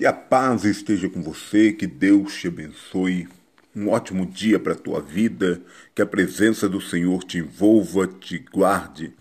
Que a paz esteja com você, que Deus te abençoe. Um ótimo dia para a tua vida, que a presença do Senhor te envolva, te guarde.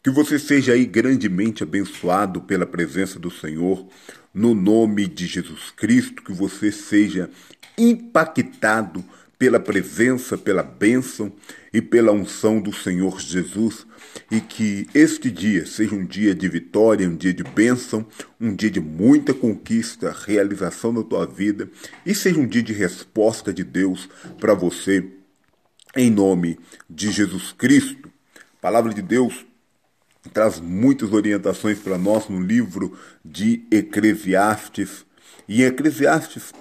Que você seja aí grandemente abençoado pela presença do Senhor, no nome de Jesus Cristo, que você seja impactado pela presença, pela bênção e pela unção do Senhor Jesus, e que este dia seja um dia de vitória, um dia de bênção, um dia de muita conquista, realização da tua vida, e seja um dia de resposta de Deus para você, em nome de Jesus Cristo. A palavra de Deus traz muitas orientações para nós no livro de Eclesiastes. E em Eclesiastes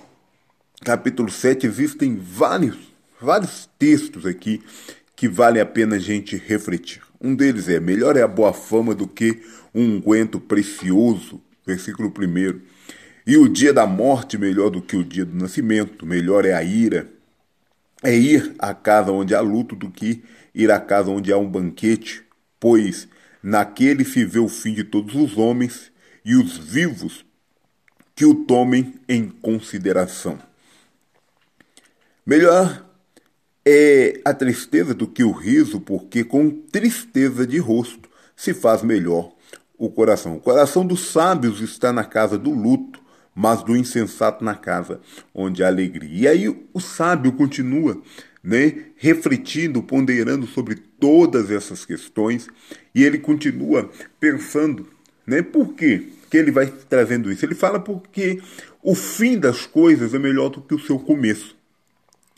capítulo 7, existem vários, vários textos aqui que vale a pena a gente refletir. Um deles é: melhor é a boa fama do que um unguento precioso. Versículo 1. E o dia da morte melhor do que o dia do nascimento, melhor é a ira. É ir à casa onde há luto do que ir à casa onde há um banquete, pois naquele se vê o fim de todos os homens e os vivos que o tomem em consideração. Melhor é a tristeza do que o riso, porque com tristeza de rosto se faz melhor o coração. O coração dos sábios está na casa do luto, mas do insensato na casa onde há alegria. E aí o sábio continua né, refletindo, ponderando sobre todas essas questões, e ele continua pensando, né, por quê que ele vai trazendo isso? Ele fala porque o fim das coisas é melhor do que o seu começo.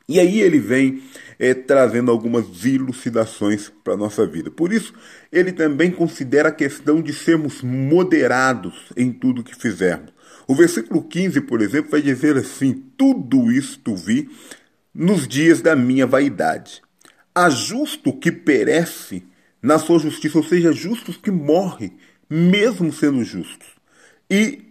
E aí ele vem é, trazendo algumas elucidações para a nossa vida. Por isso, ele também considera a questão de sermos moderados em tudo que fizermos. O versículo 15, por exemplo, vai dizer assim: Tudo isto vi nos dias da minha vaidade. Há justo que perece na sua justiça, ou seja, justos que morrem, mesmo sendo justos. E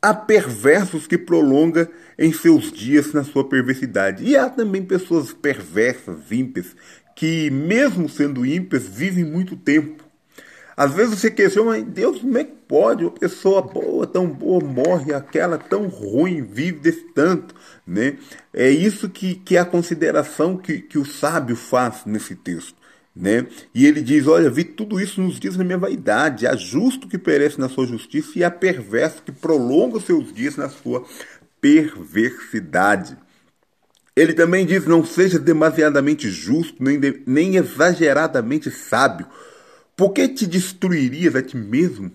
há perversos que prolonga em seus dias na sua perversidade. E há também pessoas perversas, ímpias, que mesmo sendo ímpias, vivem muito tempo. Às vezes você questiona, mas Deus, como é que pode uma pessoa boa, tão boa, morre, aquela tão ruim, vive desse tanto, né? É isso que, que é a consideração que, que o sábio faz nesse texto. Né? E ele diz: Olha, vi tudo isso nos dias da minha vaidade. Há justo que perece na sua justiça e há perverso que prolonga os seus dias na sua perversidade. Ele também diz: Não seja demasiadamente justo, nem, de, nem exageradamente sábio, porque te destruirias a ti mesmo.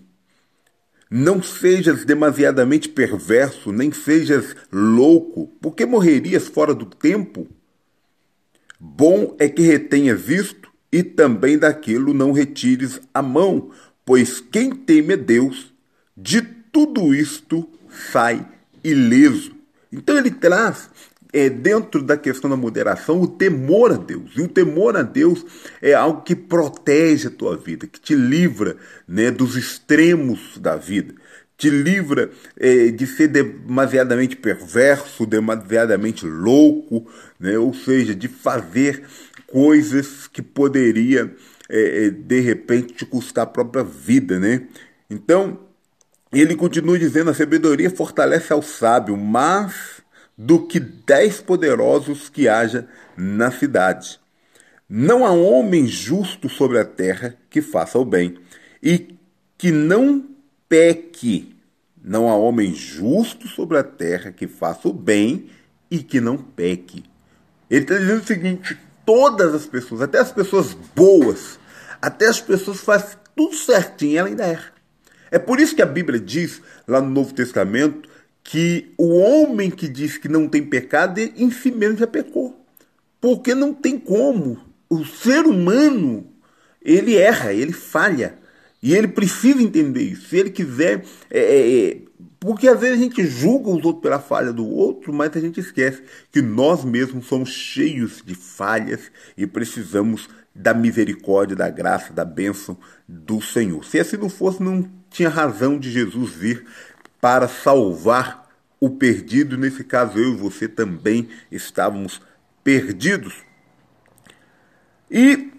Não sejas demasiadamente perverso, nem sejas louco, porque morrerias fora do tempo. Bom é que retenhas isto e também daquilo não retires a mão, pois quem teme a Deus, de tudo isto sai ileso. Então ele traz é, dentro da questão da moderação o temor a Deus. E o temor a Deus é algo que protege a tua vida, que te livra né, dos extremos da vida. Te livra é, de ser demasiadamente perverso, demasiadamente louco, né, ou seja, de fazer coisas que poderia é, é, de repente te custar a própria vida, né? Então, ele continua dizendo: a sabedoria fortalece ao sábio, mas do que dez poderosos que haja na cidade. Não há homem justo sobre a terra que faça o bem e que não peque. Não há homem justo sobre a terra que faça o bem e que não peque. Ele está dizendo o seguinte: todas as pessoas, até as pessoas boas, até as pessoas que fazem tudo certinho, ela ainda erra. É por isso que a Bíblia diz, lá no Novo Testamento, que o homem que diz que não tem pecado, em si mesmo já pecou. Porque não tem como. O ser humano, ele erra, ele falha. E ele precisa entender isso. Se ele quiser é, é, é porque às vezes a gente julga os outros pela falha do outro, mas a gente esquece que nós mesmos somos cheios de falhas e precisamos da misericórdia, da graça, da bênção do Senhor. Se assim não fosse, não tinha razão de Jesus vir para salvar o perdido. Nesse caso, eu e você também estávamos perdidos. E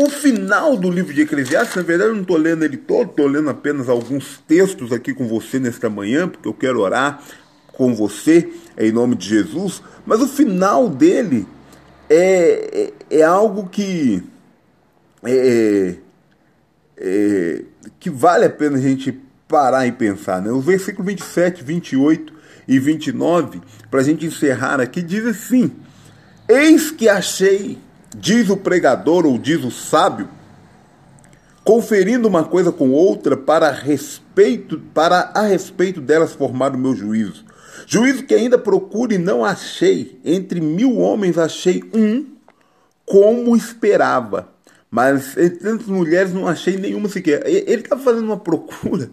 o final do livro de Eclesiastes, na verdade eu não estou lendo ele todo, estou lendo apenas alguns textos aqui com você nesta manhã, porque eu quero orar com você em nome de Jesus, mas o final dele é, é, é algo que é, é, que vale a pena a gente parar e pensar. Né? O versículo 27, 28 e 29, para a gente encerrar aqui, diz assim: Eis que achei, diz o pregador ou diz o sábio, conferindo uma coisa com outra para respeito, para a respeito delas formar o meu juízo. Juízo que ainda procure e não achei. Entre mil homens achei um, como esperava. Mas entre tantas mulheres não achei nenhuma sequer. Ele estava fazendo uma procura.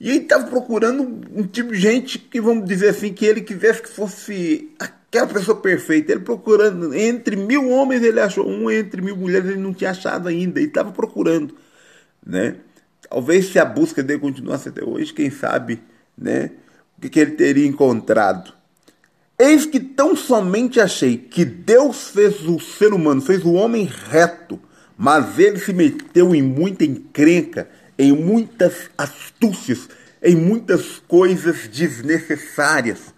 E ele estava procurando um tipo de gente que, vamos dizer assim, que ele quisesse que fosse aquela pessoa perfeita. Ele procurando, entre mil homens ele achou um, entre mil mulheres ele não tinha achado ainda. Ele estava procurando, né? Talvez se a busca dele continuasse até hoje, quem sabe, né? O que, que ele teria encontrado. Eis que tão somente achei que Deus fez o ser humano, fez o homem reto, mas ele se meteu em muita encrenca, em muitas astúcias, em muitas coisas desnecessárias.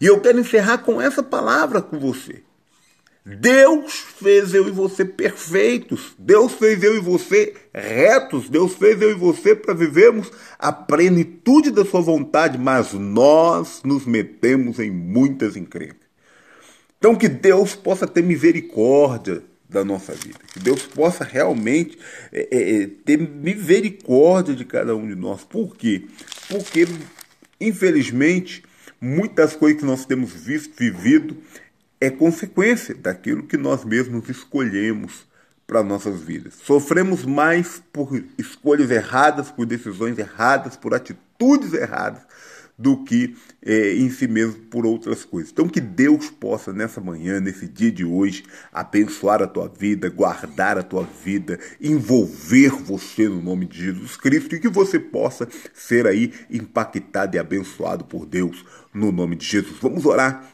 E eu quero encerrar com essa palavra com você. Deus fez eu e você perfeitos. Deus fez eu e você retos. Deus fez eu e você para vivermos a plenitude da sua vontade, mas nós nos metemos em muitas encrencas. Então que Deus possa ter misericórdia da nossa vida. Que Deus possa realmente é, é, é, ter misericórdia de cada um de nós. Por quê? Porque, infelizmente, muitas coisas que nós temos visto, vivido, é consequência daquilo que nós mesmos escolhemos para nossas vidas. Sofremos mais por escolhas erradas, por decisões erradas, por atitudes erradas, do que é, em si mesmo por outras coisas. Então, que Deus possa, nessa manhã, nesse dia de hoje, abençoar a tua vida, guardar a tua vida, envolver você no nome de Jesus Cristo e que você possa ser aí impactado e abençoado por Deus no nome de Jesus. Vamos orar.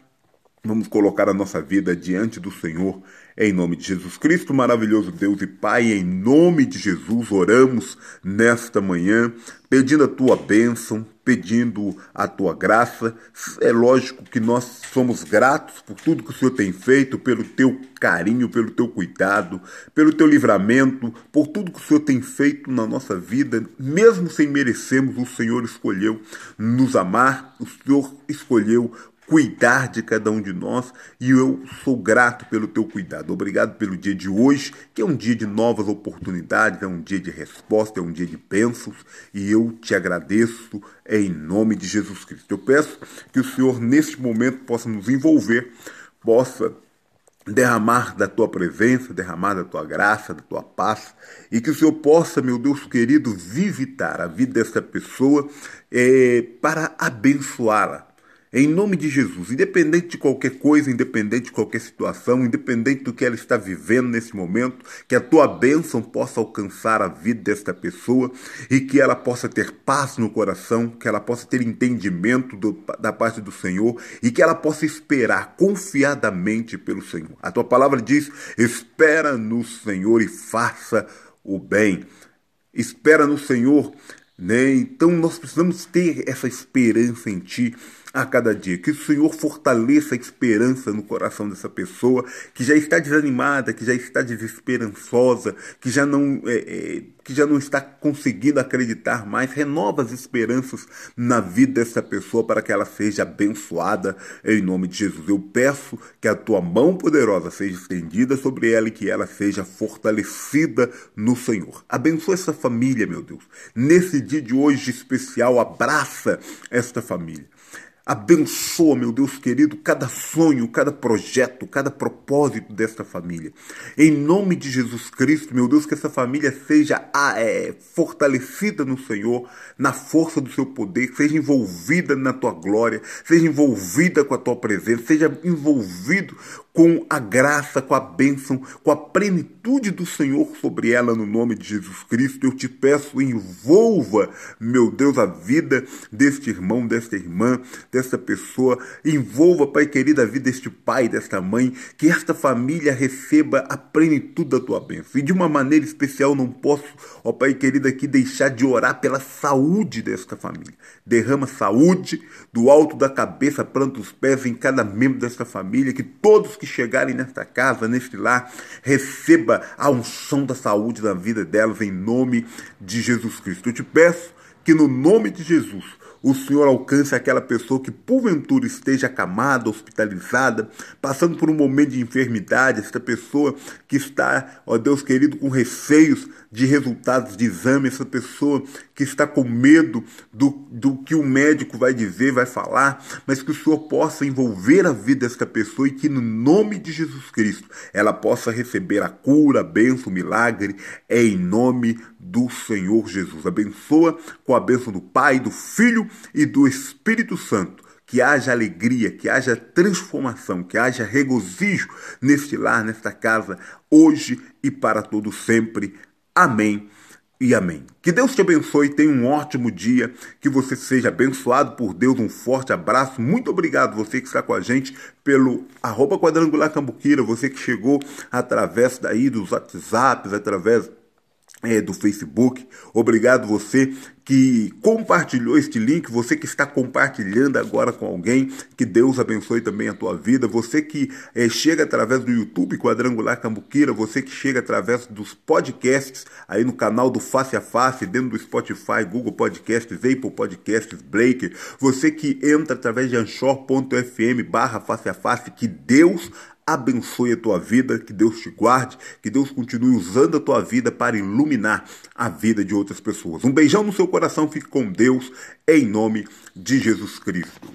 Vamos colocar a nossa vida diante do Senhor em nome de Jesus Cristo, maravilhoso Deus e Pai, em nome de Jesus, oramos nesta manhã, pedindo a tua bênção, pedindo a tua graça. É lógico que nós somos gratos por tudo que o Senhor tem feito, pelo teu carinho, pelo teu cuidado, pelo teu livramento, por tudo que o Senhor tem feito na nossa vida, mesmo sem merecermos, o Senhor escolheu nos amar, o Senhor escolheu cuidar de cada um de nós e eu sou grato pelo teu cuidado. Obrigado pelo dia de hoje, que é um dia de novas oportunidades, é um dia de resposta, é um dia de bênçãos e eu te agradeço em nome de Jesus Cristo. Eu peço que o Senhor neste momento possa nos envolver, possa derramar da tua presença, derramar da tua graça, da tua paz, e que o Senhor possa, meu Deus querido, visitar a vida dessa pessoa é, para abençoá-la em nome de Jesus, independente de qualquer coisa, independente de qualquer situação, independente do que ela está vivendo nesse momento, que a tua bênção possa alcançar a vida desta pessoa e que ela possa ter paz no coração, que ela possa ter entendimento do, da parte do Senhor e que ela possa esperar confiadamente pelo Senhor. A tua palavra diz: espera no Senhor e faça o bem. Espera no Senhor. Né? Então nós precisamos ter essa esperança em Ti a cada dia. Que o Senhor fortaleça a esperança no coração dessa pessoa que já está desanimada, que já está desesperançosa, que já não, é, é, que já não está conseguindo acreditar mais. Renova as esperanças na vida dessa pessoa para que ela seja abençoada em nome de Jesus. Eu peço que a tua mão poderosa seja estendida sobre ela e que ela seja fortalecida no Senhor. Abençoa essa família, meu Deus. Nesse dia de hoje especial, abraça esta família. Abençoa, meu Deus querido, cada sonho, cada projeto, cada propósito desta família. Em nome de Jesus Cristo, meu Deus, que essa família seja ah, é, fortalecida no Senhor, na força do seu poder, seja envolvida na tua glória, seja envolvida com a tua presença, seja envolvido com a graça, com a bênção, com a plenitude do Senhor sobre ela, no nome de Jesus Cristo. Eu te peço, envolva, meu Deus, a vida deste irmão, desta irmã, desta pessoa, envolva, Pai querido, a vida deste pai, desta mãe, que esta família receba a plenitude da tua bênção. E de uma maneira especial, não posso, ó Pai querido, aqui deixar de orar pela saúde desta família. Derrama saúde do alto da cabeça, planta os pés em cada membro desta família, que todos que chegarem nesta casa, neste lar, receba a unção da saúde na vida delas, em nome de Jesus Cristo. Eu te peço que no nome de Jesus o Senhor alcance aquela pessoa que porventura esteja acamada, hospitalizada, passando por um momento de enfermidade, esta pessoa que está, ó Deus querido, com receios de resultados de exame, essa pessoa que está com medo do, do que o médico vai dizer, vai falar, mas que o Senhor possa envolver a vida desta pessoa e que no nome de Jesus Cristo ela possa receber a cura, a bênção, o milagre, é em nome do Senhor Jesus. Abençoa com a bênção do Pai, do Filho e do Espírito Santo. Que haja alegria, que haja transformação, que haja regozijo neste lar, nesta casa, hoje e para todo sempre. Amém e amém. Que Deus te abençoe, tenha um ótimo dia, que você seja abençoado por Deus, um forte abraço, muito obrigado você que está com a gente pelo arroba quadrangular cambuquira, você que chegou através daí dos WhatsApps, através é, do Facebook. Obrigado você que compartilhou este link, você que está compartilhando agora com alguém, que Deus abençoe também a tua vida, você que é, chega através do YouTube Quadrangular Cambuquira, você que chega através dos podcasts aí no canal do Face a Face, dentro do Spotify, Google Podcasts, Apple Podcasts, Breaker, você que entra através de anchor.fm barra face a face, que Deus abençoe a tua vida, que Deus te guarde, que Deus continue usando a tua vida para iluminar a vida de outras pessoas. Um beijão no seu coração, fique com Deus, em nome de Jesus Cristo.